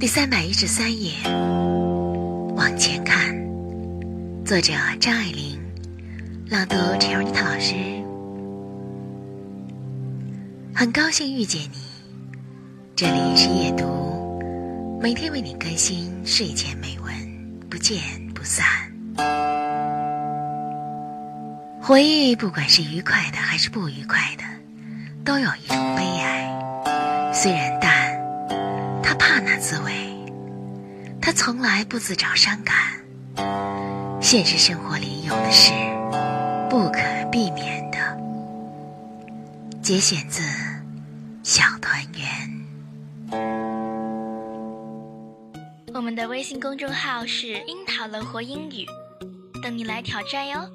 第三百一十三页，往前看。作者张爱玲，朗读陈荣涛老师。很高兴遇见你，这里是夜读，每天为你更新睡前美文，不见不散。回忆，不管是愉快的还是不愉快的，都有一种悲哀。虽然大，怕那滋味，他从来不自找伤感。现实生活里有的是不可避免的。节选自《小团圆》。我们的微信公众号是“樱桃乐活英语”，等你来挑战哟。